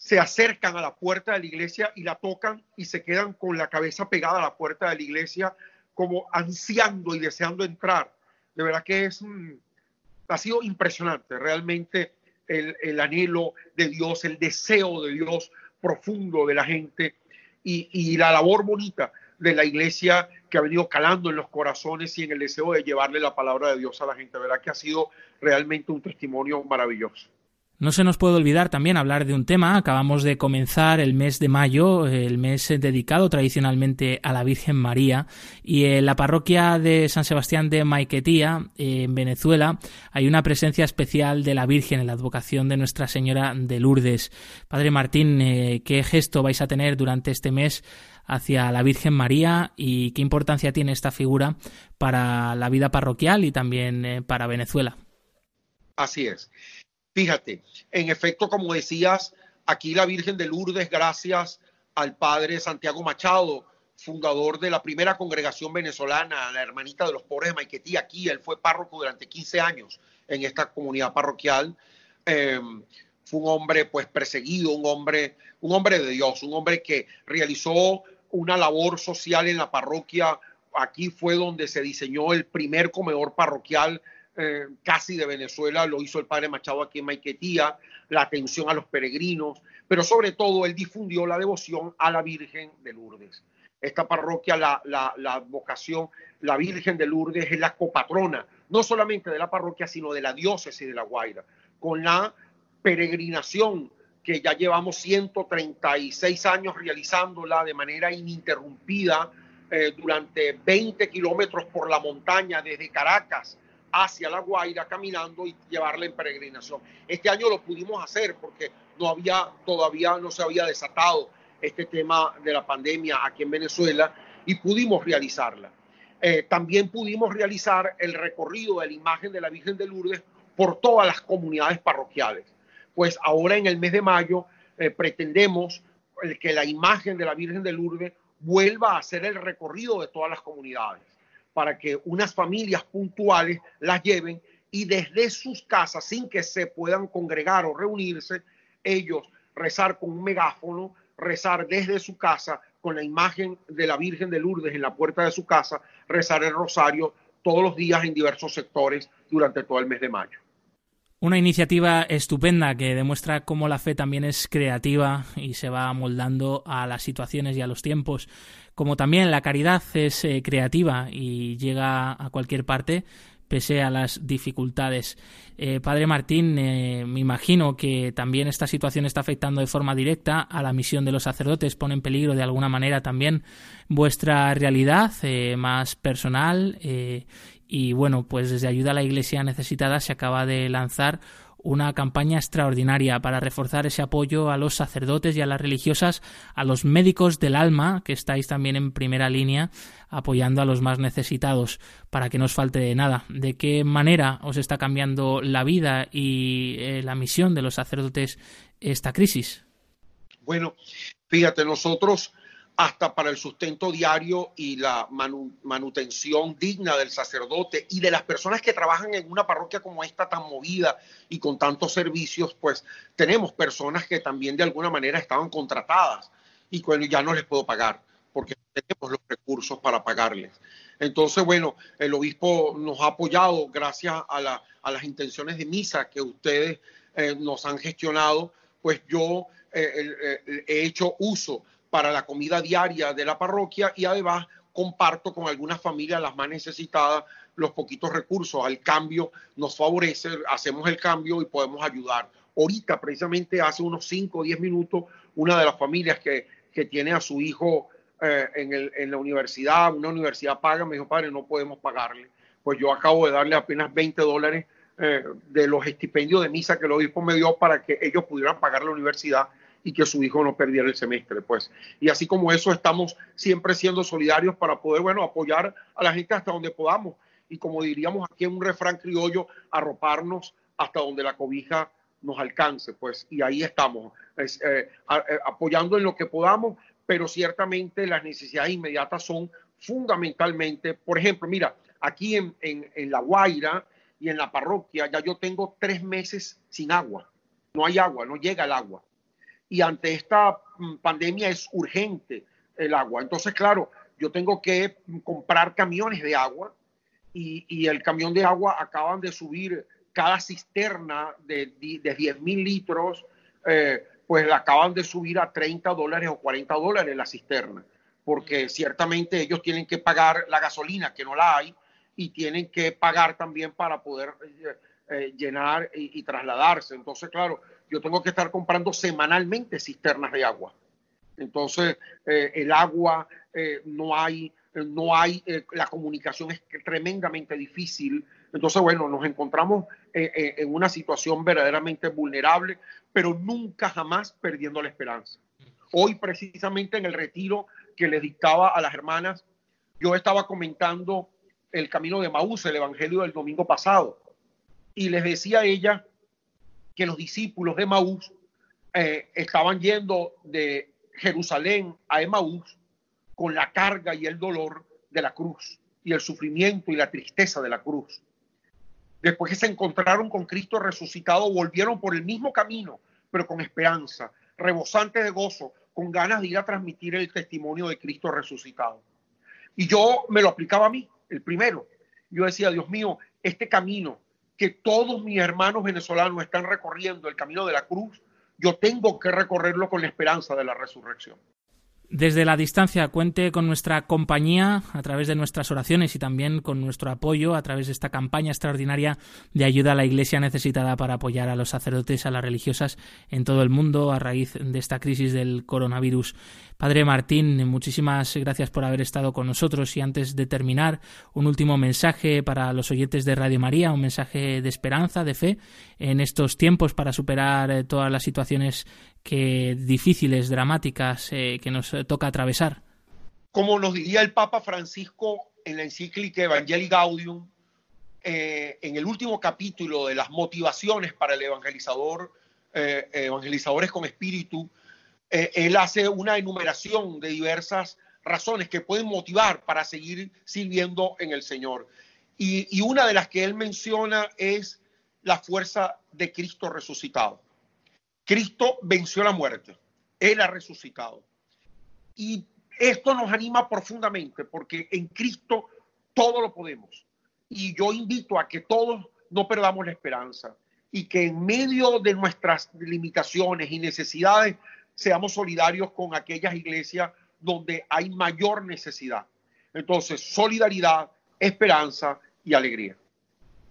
se acercan a la puerta de la iglesia y la tocan y se quedan con la cabeza pegada a la puerta de la iglesia como ansiando y deseando entrar. De verdad que es, ha sido impresionante realmente el, el, anhelo de Dios, el deseo de Dios profundo de la gente y, y la labor bonita de la iglesia que ha venido calando en los corazones y en el deseo de llevarle la palabra de Dios a la gente. De verdad que ha sido realmente un testimonio maravilloso. No se nos puede olvidar también hablar de un tema. Acabamos de comenzar el mes de mayo, el mes dedicado tradicionalmente a la Virgen María. Y en la parroquia de San Sebastián de Maiquetía, en Venezuela, hay una presencia especial de la Virgen en la advocación de Nuestra Señora de Lourdes. Padre Martín, eh, ¿qué gesto vais a tener durante este mes hacia la Virgen María y qué importancia tiene esta figura para la vida parroquial y también eh, para Venezuela? Así es. Fíjate, en efecto, como decías, aquí la Virgen de Lourdes, gracias al padre Santiago Machado, fundador de la primera congregación venezolana, la hermanita de los pobres de Maiquetí, aquí él fue párroco durante 15 años en esta comunidad parroquial. Em, fue un hombre pues perseguido, un hombre, un hombre de Dios, un hombre que realizó una labor social en la parroquia. Aquí fue donde se diseñó el primer comedor parroquial eh, casi de Venezuela, lo hizo el padre Machado aquí en Maiquetía, la atención a los peregrinos, pero sobre todo él difundió la devoción a la Virgen de Lourdes. Esta parroquia, la, vocación, la Virgen de Lourdes es la copatrona, no solamente de la parroquia, sino de la diócesis de La Guaira, con la peregrinación que ya llevamos 136 años realizándola de manera ininterrumpida eh, durante 20 kilómetros por la montaña desde Caracas hacia La Guaira caminando y llevarla en peregrinación. Este año lo pudimos hacer porque no había, todavía no se había desatado este tema de la pandemia aquí en Venezuela y pudimos realizarla. Eh, también pudimos realizar el recorrido de la imagen de la Virgen de Lourdes por todas las comunidades parroquiales. Pues ahora en el mes de mayo eh, pretendemos que la imagen de la Virgen de Lourdes vuelva a hacer el recorrido de todas las comunidades para que unas familias puntuales las lleven y desde sus casas, sin que se puedan congregar o reunirse, ellos rezar con un megáfono, rezar desde su casa con la imagen de la Virgen de Lourdes en la puerta de su casa, rezar el rosario todos los días en diversos sectores durante todo el mes de mayo. Una iniciativa estupenda que demuestra cómo la fe también es creativa y se va moldando a las situaciones y a los tiempos. Como también la caridad es eh, creativa y llega a cualquier parte pese a las dificultades. Eh, padre Martín, eh, me imagino que también esta situación está afectando de forma directa a la misión de los sacerdotes, pone en peligro de alguna manera también vuestra realidad más personal y bueno, pues desde Ayuda a la Iglesia Necesitada se acaba de lanzar una campaña extraordinaria para reforzar ese apoyo a los sacerdotes y a las religiosas, a los médicos del alma, que estáis también en primera línea apoyando a los más necesitados, para que no os falte de nada. ¿De qué manera os está cambiando la vida y eh, la misión de los sacerdotes esta crisis? Bueno, fíjate, nosotros hasta para el sustento diario y la manutención digna del sacerdote y de las personas que trabajan en una parroquia como esta tan movida y con tantos servicios, pues tenemos personas que también de alguna manera estaban contratadas y bueno, ya no les puedo pagar porque tenemos los recursos para pagarles. Entonces, bueno, el obispo nos ha apoyado gracias a, las intenciones de misa que ustedes eh, nos han gestionado, pues yo eh, eh, he hecho uso para la comida diaria de la parroquia y además comparto con algunas familias las más necesitadas los poquitos recursos. Al cambio nos favorece, hacemos el cambio y podemos ayudar. Ahorita, precisamente hace unos 5 o 10 minutos, una de las familias que, que tiene a su hijo eh, en, el, en, la universidad, una universidad paga, me dijo, padre, no podemos pagarle. Pues yo acabo de darle apenas 20 dólares eh, de los estipendios de misa que el obispo me dio para que ellos pudieran pagar la universidad y que su hijo no perdiera el semestre, pues. Y así como eso, estamos siempre siendo solidarios para poder, bueno, apoyar a la gente hasta donde podamos. Y como diríamos aquí en un refrán criollo, arroparnos hasta donde la cobija nos alcance, pues. Y ahí estamos, eh, eh, apoyando en lo que podamos, pero ciertamente las necesidades inmediatas son fundamentalmente, por ejemplo, mira, aquí en, en, en La Guaira y en la parroquia ya yo tengo tres meses sin agua. No hay agua, no llega el agua y ante esta mm, pandemia es urgente el agua. Entonces, claro, yo tengo que comprar camiones de agua y, el camión de agua acaban de subir cada cisterna de, de 10 mil litros, eh, pues la acaban de subir a 30 dólares o 40 dólares la cisterna, porque ciertamente ellos tienen que pagar la gasolina, que no la hay, y tienen que pagar también para poder eh, eh, llenar y, trasladarse. Entonces, claro, yo tengo que estar comprando semanalmente cisternas de agua. Entonces, eh, el agua eh, no hay, eh, no hay, la comunicación es tremendamente difícil. Entonces, bueno, nos encontramos en una situación verdaderamente vulnerable, pero nunca jamás perdiendo la esperanza. Hoy, precisamente en el retiro que le dictaba a las hermanas, yo estaba comentando el camino de Maús, el evangelio del domingo pasado, y les decía a ella que los discípulos de Maús eh, estaban yendo de Jerusalén a Emaús con la carga y el dolor de la cruz y el sufrimiento y la tristeza de la cruz. Después que se encontraron con Cristo resucitado, volvieron por el mismo camino, pero con esperanza, rebosante de gozo, con ganas de ir a transmitir el testimonio de Cristo resucitado. Y yo me lo aplicaba a mí, el primero. Yo decía, Dios mío, este camino que todos mis hermanos venezolanos están recorriendo el camino de la cruz, yo tengo que recorrerlo con la esperanza de la resurrección. Desde la distancia cuente con nuestra compañía a través de nuestras oraciones y también con nuestro apoyo a través de esta campaña extraordinaria de ayuda a la Iglesia necesitada para apoyar a los sacerdotes, a las religiosas en todo el mundo a raíz de esta crisis del coronavirus. Padre Martín, muchísimas gracias por haber estado con nosotros y antes de terminar, un último mensaje para los oyentes de Radio María, un mensaje de esperanza, de fe en estos tiempos para superar eh, todas las situaciones que difíciles, dramáticas eh, que nos toca atravesar. Como nos diría el Papa Francisco en la encíclica Evangelii Gaudium, eh, en el último capítulo de las motivaciones para el evangelizador, evangelizadores con espíritu, eh, él hace una enumeración de diversas razones que pueden motivar para seguir sirviendo en el Señor. Y, una de las que él menciona es la fuerza de Cristo resucitado. Cristo venció la muerte, Él ha resucitado. Y esto nos anima profundamente porque en Cristo todo lo podemos. Y yo invito a que todos no perdamos la esperanza. y que en medio de nuestras limitaciones y necesidades seamos solidarios con aquellas iglesias donde hay mayor necesidad. Entonces, solidaridad, esperanza y alegría.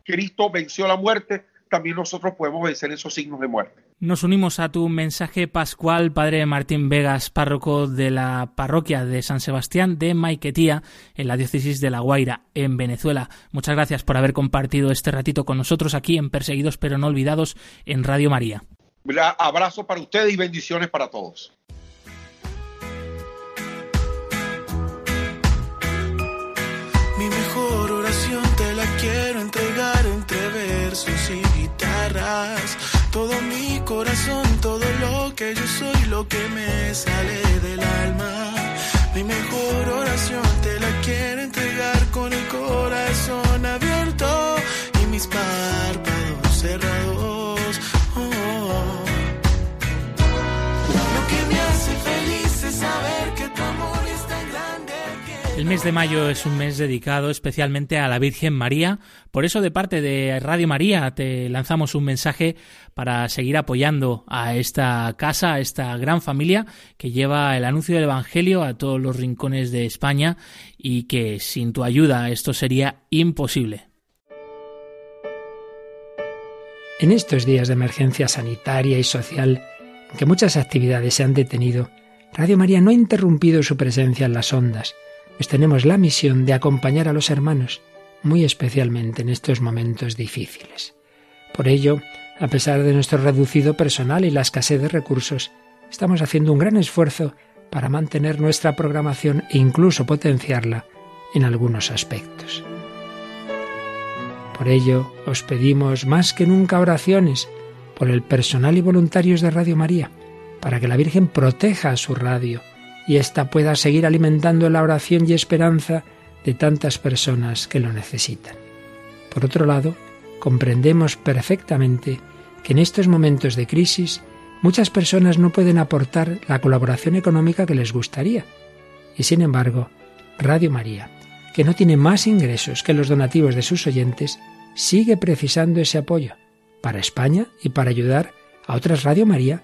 Cristo venció la muerte, también nosotros podemos vencer esos signos de muerte. Nos unimos a tu mensaje pascual, Padre Martín Vegas, párroco de la parroquia de San Sebastián de Maiquetía, en la diócesis de La Guaira, en Venezuela. Muchas gracias por haber compartido este ratito con nosotros aquí en Perseguidos pero no olvidados en Radio María. Abrazo para ustedes y bendiciones para todos. Mi mejor oración te la quiero entregar entre versos y guitarras todo mi corazón, todo lo que yo soy, lo que me sale del alma. Mi mejor oración te la quiero entregar saber que tu amor es tan grande. El mes de mayo es un mes dedicado especialmente a la Virgen María. Por eso de parte de Radio María te lanzamos un mensaje para seguir apoyando a esta casa, a esta gran familia que lleva el anuncio del Evangelio a todos los rincones de España y que sin tu ayuda esto sería imposible. En estos días de emergencia sanitaria y social, en que muchas actividades se han detenido, Radio María no ha interrumpido su presencia en las ondas, pues tenemos la misión de acompañar a los hermanos, muy especialmente en estos momentos difíciles. Por ello, a pesar de nuestro reducido personal y la escasez de recursos, estamos haciendo un gran esfuerzo para mantener nuestra programación e incluso potenciarla en algunos aspectos. Por ello, os pedimos más que nunca oraciones por el personal y voluntarios de Radio María, para que la Virgen proteja a su radio y ésta pueda seguir alimentando la oración y esperanza de tantas personas que lo necesitan. Por otro lado, comprendemos perfectamente que en estos momentos de crisis muchas personas no pueden aportar la colaboración económica que les gustaría. Y sin embargo, Radio María, que no tiene más ingresos que los donativos de sus oyentes, sigue precisando ese apoyo para España y para ayudar a otras Radio María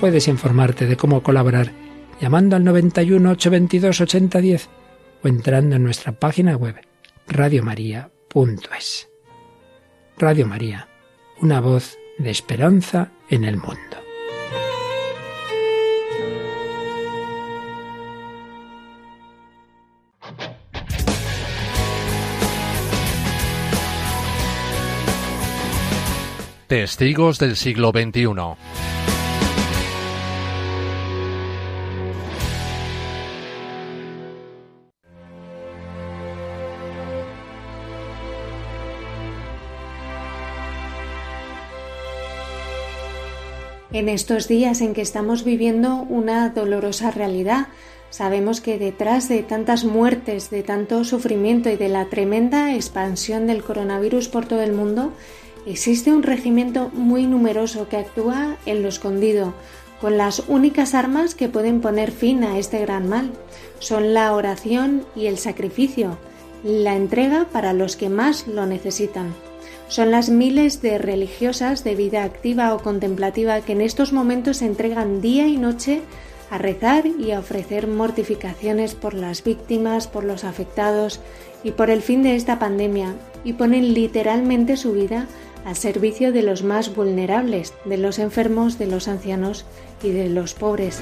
Puedes informarte de cómo colaborar llamando al 91 822 8010 o entrando en nuestra página web radiomaria.es. Radio María, una voz de esperanza en el mundo. Testigos del siglo XXI. En estos días en que estamos viviendo una dolorosa realidad, sabemos que detrás de tantas muertes, de tanto sufrimiento y de la tremenda expansión del coronavirus por todo el mundo, existe un regimiento muy numeroso que actúa en lo escondido, con las únicas armas que pueden poner fin a este gran mal. Son la oración y el sacrificio, la entrega para los que más lo necesitan. Son las miles de religiosas de vida activa o contemplativa que en estos momentos se entregan día y noche a rezar y a ofrecer mortificaciones por las víctimas, por los afectados y por el fin de esta pandemia y ponen literalmente su vida al servicio de los más vulnerables, de los enfermos, de los ancianos y de los pobres.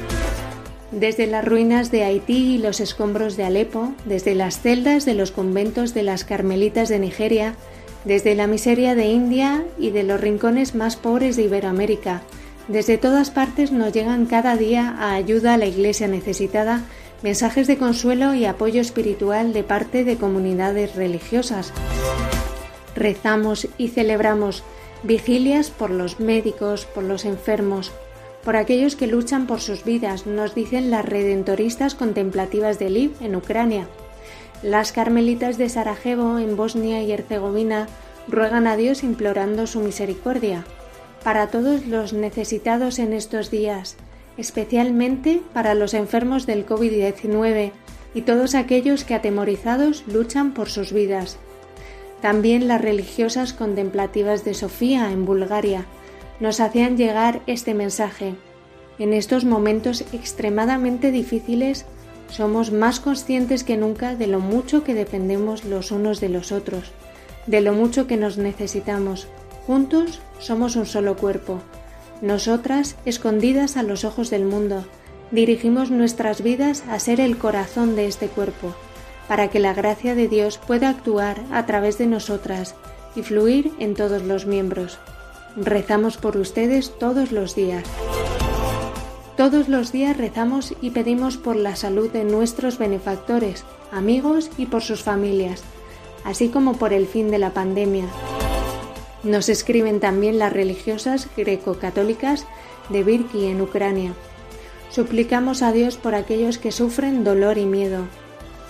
Desde las ruinas de Haití y los escombros de Alepo, desde las celdas de los conventos de las Carmelitas de Nigeria, desde la miseria de India y de los rincones más pobres de Iberoamérica. Desde todas partes nos llegan cada día a ayuda a la Iglesia necesitada mensajes de consuelo y apoyo espiritual de parte de comunidades religiosas. Rezamos y celebramos Vigilias por los médicos, por los enfermos, por aquellos que luchan por sus vidas, nos dicen las redentoristas contemplativas de Lviv en Ucrania. Las carmelitas de Sarajevo en Bosnia y Herzegovina ruegan a Dios implorando su misericordia para todos los necesitados en estos días, especialmente para los enfermos del COVID-19 y todos aquellos que atemorizados luchan por sus vidas. También las religiosas contemplativas de Sofía en Bulgaria nos hacían llegar este mensaje. En estos momentos extremadamente difíciles somos más conscientes que nunca de lo mucho que dependemos los unos de los otros, de lo mucho que nos necesitamos. Juntos somos un solo cuerpo. Nosotras, escondidas a los ojos del mundo, dirigimos nuestras vidas a ser el corazón de este cuerpo, para que la gracia de Dios pueda actuar a través de nosotras y fluir en todos los miembros. Rezamos por ustedes todos los días. Todos los días rezamos y pedimos por la salud de nuestros benefactores, amigos y por sus familias, así como por el fin de la pandemia. Nos escriben también las religiosas greco-católicas de Virki en Ucrania. Suplicamos a Dios por aquellos que sufren dolor y miedo,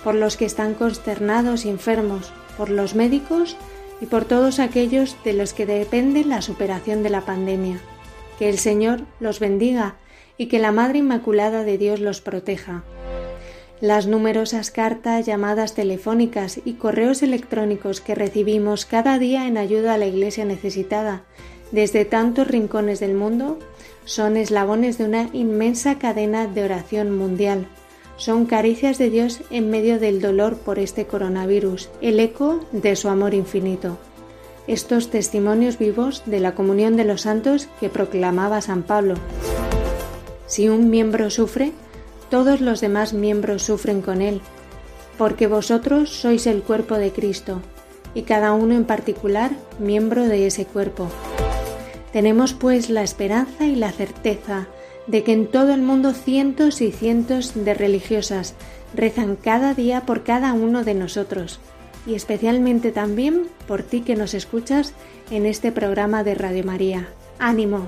por los que están consternados y enfermos, por los médicos y por todos aquellos de los que depende la superación de la pandemia. Que el Señor los bendiga y que la Madre Inmaculada de Dios los proteja. Las numerosas cartas, llamadas telefónicas y correos electrónicos que recibimos cada día en ayuda a la Iglesia necesitada desde tantos rincones del mundo son eslabones de una inmensa cadena de oración mundial. Son caricias de Dios en medio del dolor por este coronavirus, el eco de su amor infinito. Estos testimonios vivos de la comunión de los santos que proclamaba San Pablo. Si un miembro sufre, todos los demás miembros sufren con él, porque vosotros sois el cuerpo de Cristo, y cada uno en particular miembro de ese cuerpo. Tenemos pues la esperanza y la certeza de que en todo el mundo cientos y cientos de religiosas rezan cada día por cada uno de nosotros, y especialmente también por ti que nos escuchas en este programa de Radio María. ¡Ánimo!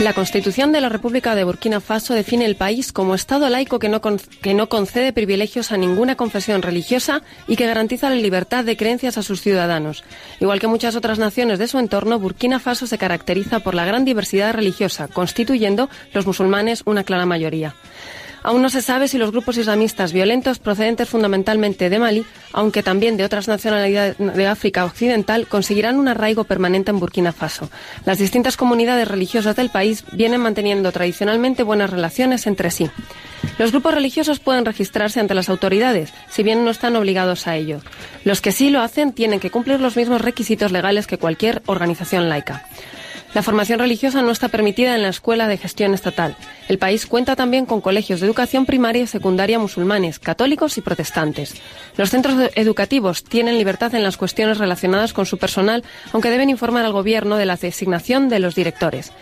La Constitución de la República de Burkina Faso define el país como Estado laico que no, que no concede privilegios a ninguna confesión religiosa y que garantiza la libertad de creencias a sus ciudadanos. Igual que muchas otras naciones de su entorno, Burkina Faso se caracteriza por la gran diversidad religiosa, constituyendo los musulmanes una clara mayoría. Aún no se sabe si los grupos islamistas violentos procedentes fundamentalmente de Mali, aunque también de otras nacionalidades de África Occidental, conseguirán un arraigo permanente en Burkina Faso. Las distintas comunidades religiosas del país vienen manteniendo tradicionalmente buenas relaciones entre sí. Los grupos religiosos pueden registrarse ante las autoridades, si bien no están obligados a ello. Los que sí lo hacen tienen que cumplir los mismos requisitos legales que cualquier organización laica. La formación religiosa no está permitida en la escuela de gestión estatal. El país cuenta también con colegios de educación primaria y secundaria musulmanes, católicos y protestantes. Los centros educativos tienen libertad en las cuestiones relacionadas con su personal, aunque deben informar al gobierno de la designación de los directores.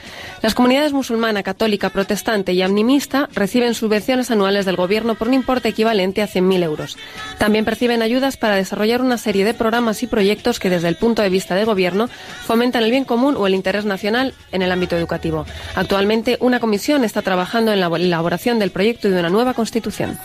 Las comunidades musulmana, católica, protestante y animista reciben subvenciones anuales del gobierno por un importe equivalente a 100.000 euros. También perciben ayudas para desarrollar una serie de programas y proyectos que desde el punto de vista del gobierno fomentan el bien común o el interés nacional en el ámbito educativo. Actualmente, una comisión está trabajando en la elaboración del proyecto de una nueva constitución.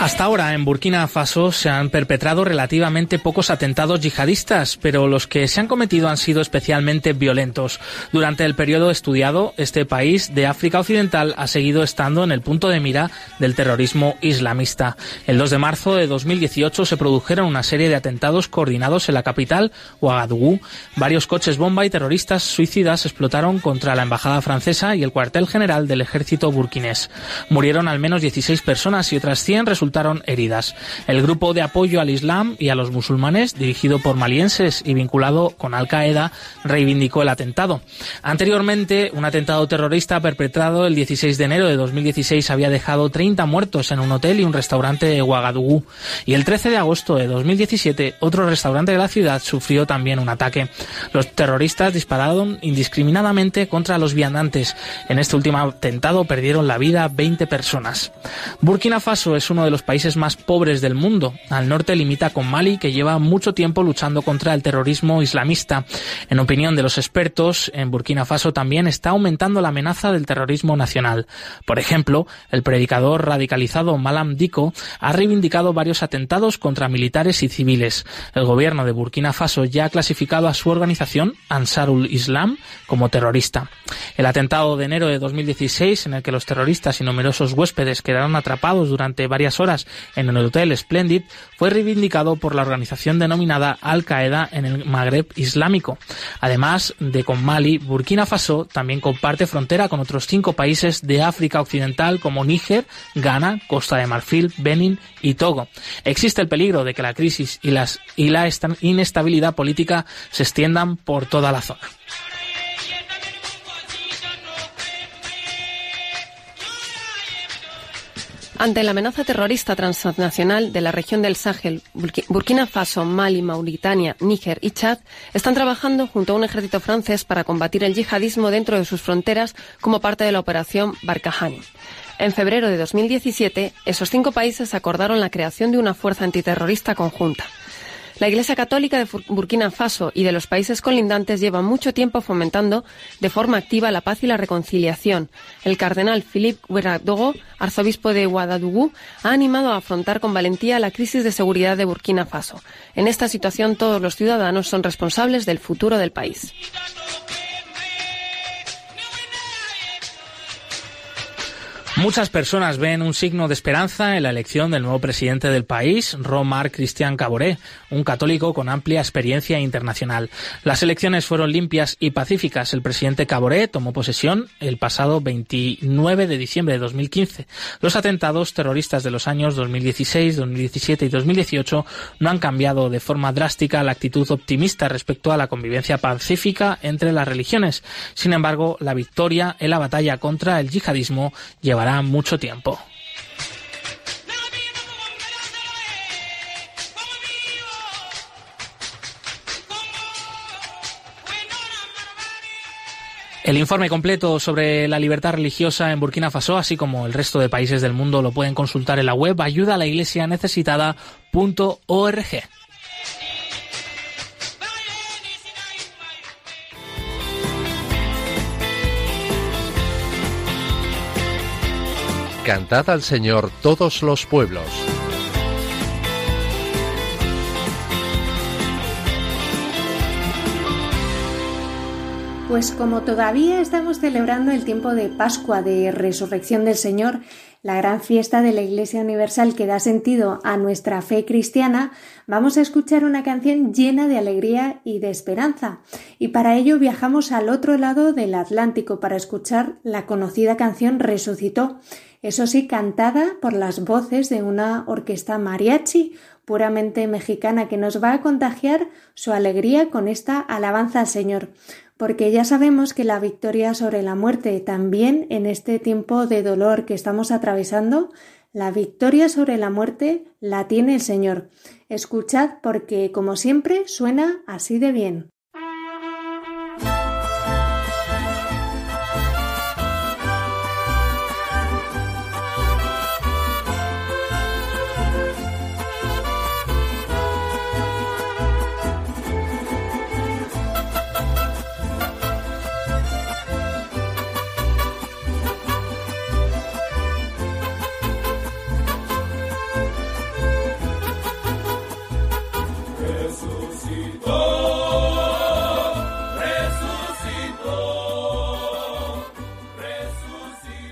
Hasta ahora en Burkina Faso se han perpetrado relativamente pocos atentados yihadistas, pero los que se han cometido han sido especialmente violentos. Durante el periodo estudiado, este país de África Occidental ha seguido estando en el punto de mira del terrorismo islamista. El 2 de marzo de 2018 se produjeron una serie de atentados coordinados en la capital, Ouagadougou. Varios coches bomba y terroristas suicidas explotaron contra la embajada francesa y el cuartel general del ejército burkinés. Murieron al menos 16 personas y otras 100 resultaron heridas. El grupo de apoyo al Islam y a los musulmanes, dirigido por malienses y vinculado con Al Qaeda, reivindicó el atentado. Anteriormente, un atentado terrorista perpetrado el 16 de enero de 2016 había dejado 30 muertos en un hotel y un restaurante de Ouagadougou. Y el 13 de agosto de 2017, otro restaurante de la ciudad sufrió también un ataque. Los terroristas dispararon indiscriminadamente contra los viandantes. En este último atentado perdieron la vida 20 personas. Burkina Faso es uno de los países más pobres del mundo. Al norte limita con Mali, que lleva mucho tiempo luchando contra el terrorismo islamista. En opinión de los expertos, en Burkina Faso también está aumentando la amenaza del terrorismo nacional. Por ejemplo, el predicador radicalizado Malam Diko ha reivindicado varios atentados contra militares y civiles. El gobierno de Burkina Faso ya ha clasificado a su organización, Ansarul Islam, como terrorista. El atentado de enero de 2016, en el que los terroristas y numerosos huéspedes quedaron atrapados durante varias horas en el Hotel Splendid fue reivindicado por la organización denominada Al Qaeda en el Magreb Islámico. Además de con Mali, Burkina Faso también comparte frontera con otros cinco países de África Occidental como Níger, Ghana, Costa de Marfil, Benin y Togo. Existe el peligro de que la crisis y la inestabilidad política se extiendan por toda la zona. Ante la amenaza terrorista transnacional de la región del Sahel, Burkina Faso, Mali, Mauritania, Níger y Chad están trabajando junto a un ejército francés para combatir el yihadismo dentro de sus fronteras como parte de la operación Barkhane. En febrero de 2017, esos cinco países acordaron la creación de una fuerza antiterrorista conjunta. La Iglesia Católica de Burkina Faso y de los países colindantes lleva mucho tiempo fomentando de forma activa la paz y la reconciliación. El cardenal Philippe Ouedraogo, arzobispo de Ouagadougou, ha animado a afrontar con valentía la crisis de seguridad de Burkina Faso. En esta situación todos los ciudadanos son responsables del futuro del país. Muchas personas ven un signo de esperanza en la elección del nuevo presidente del país, Romar Christian Caboret, un católico con amplia experiencia internacional. Las elecciones fueron limpias y pacíficas. El presidente Caboret tomó posesión el pasado 29 de diciembre de 2015. Los atentados terroristas de los años 2016, 2017 y 2018 no han cambiado de forma drástica la actitud optimista respecto a la convivencia pacífica entre las religiones. Sin embargo, la victoria en la batalla contra el yihadismo llevará mucho tiempo. El informe completo sobre la libertad religiosa en Burkina Faso, así como el resto de países del mundo, lo pueden consultar en la web ayuda a la iglesia necesitada.org. Cantad al Señor todos los pueblos. Pues como todavía estamos celebrando el tiempo de Pascua, de Resurrección del Señor, la gran fiesta de la Iglesia Universal que da sentido a nuestra fe cristiana, vamos a escuchar una canción llena de alegría y de esperanza. Y para ello viajamos al otro lado del Atlántico para escuchar la conocida canción Resucitó, eso sí, cantada por las voces de una orquesta mariachi puramente mexicana que nos va a contagiar su alegría con esta alabanza al Señor, porque ya sabemos que la victoria sobre la muerte también en este tiempo de dolor que estamos atravesando, la victoria sobre la muerte la tiene el Señor. Escuchad porque, como siempre, suena así de bien.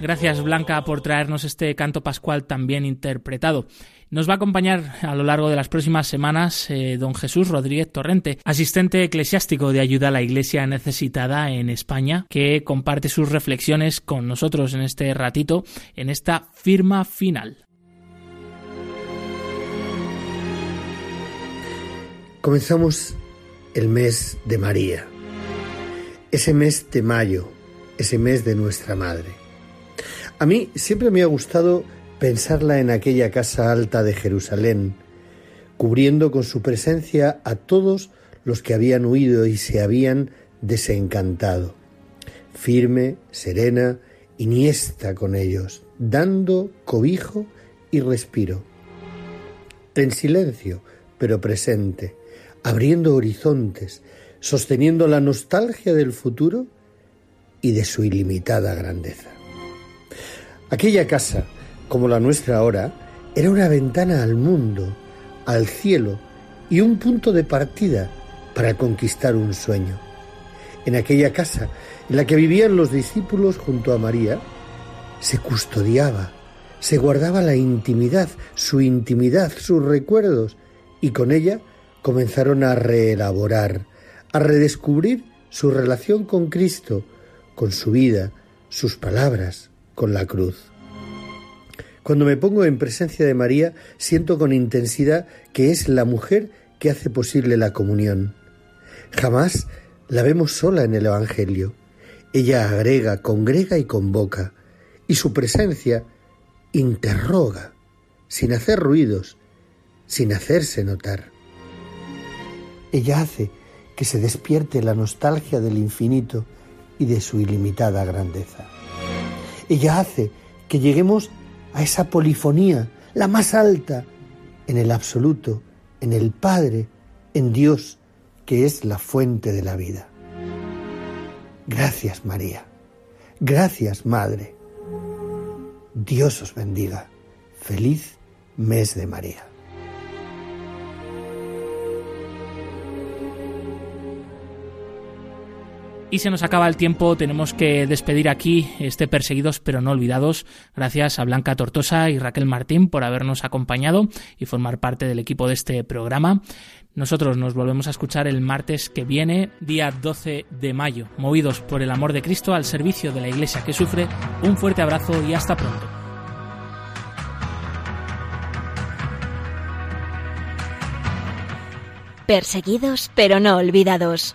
Gracias Blanca por traernos este canto pascual tan bien interpretado. Nos va a acompañar a lo largo de las próximas semanas eh, don Jesús Rodríguez Torrente, asistente eclesiástico de ayuda a la Iglesia necesitada en España, que comparte sus reflexiones con nosotros en este ratito, en esta firma final. Comenzamos el mes de María, ese mes de mayo, ese mes de nuestra Madre. A mí siempre me ha gustado pensarla en aquella casa alta de Jerusalén, cubriendo con su presencia a todos los que habían huido y se habían desencantado. Firme, serena, iniesta con ellos, dando cobijo y respiro. En silencio, pero presente, abriendo horizontes, sosteniendo la nostalgia del futuro y de su ilimitada grandeza. Aquella casa, como la nuestra ahora, era una ventana al mundo, al cielo y un punto de partida para conquistar un sueño. En aquella casa en la que vivían los discípulos junto a María, se custodiaba, se guardaba la intimidad, su intimidad, sus recuerdos, y con ella comenzaron a reelaborar, a redescubrir su relación con Cristo, con su vida, sus palabras, con la cruz. Cuando me pongo en presencia de María, siento con intensidad que es la mujer que hace posible la comunión. Jamás la vemos sola en el Evangelio. Ella agrega, congrega y convoca, y su presencia interroga, sin hacer ruidos, sin hacerse notar. Ella hace que se despierte la nostalgia del infinito y de su ilimitada grandeza. Ella hace que lleguemos a esa polifonía, la más alta, en el absoluto, en el Padre, en Dios, que es la fuente de la vida. Gracias María, gracias Madre. Dios os bendiga. Feliz mes de María. Y se nos acaba el tiempo, tenemos que despedir aquí este Perseguidos pero no olvidados. Gracias a Blanca Tortosa y Raquel Martín por habernos acompañado y formar parte del equipo de este programa. Nosotros nos volvemos a escuchar el martes que viene, día 12 de mayo, movidos por el amor de Cristo al servicio de la Iglesia que sufre. Un fuerte abrazo y hasta pronto. Perseguidos pero no olvidados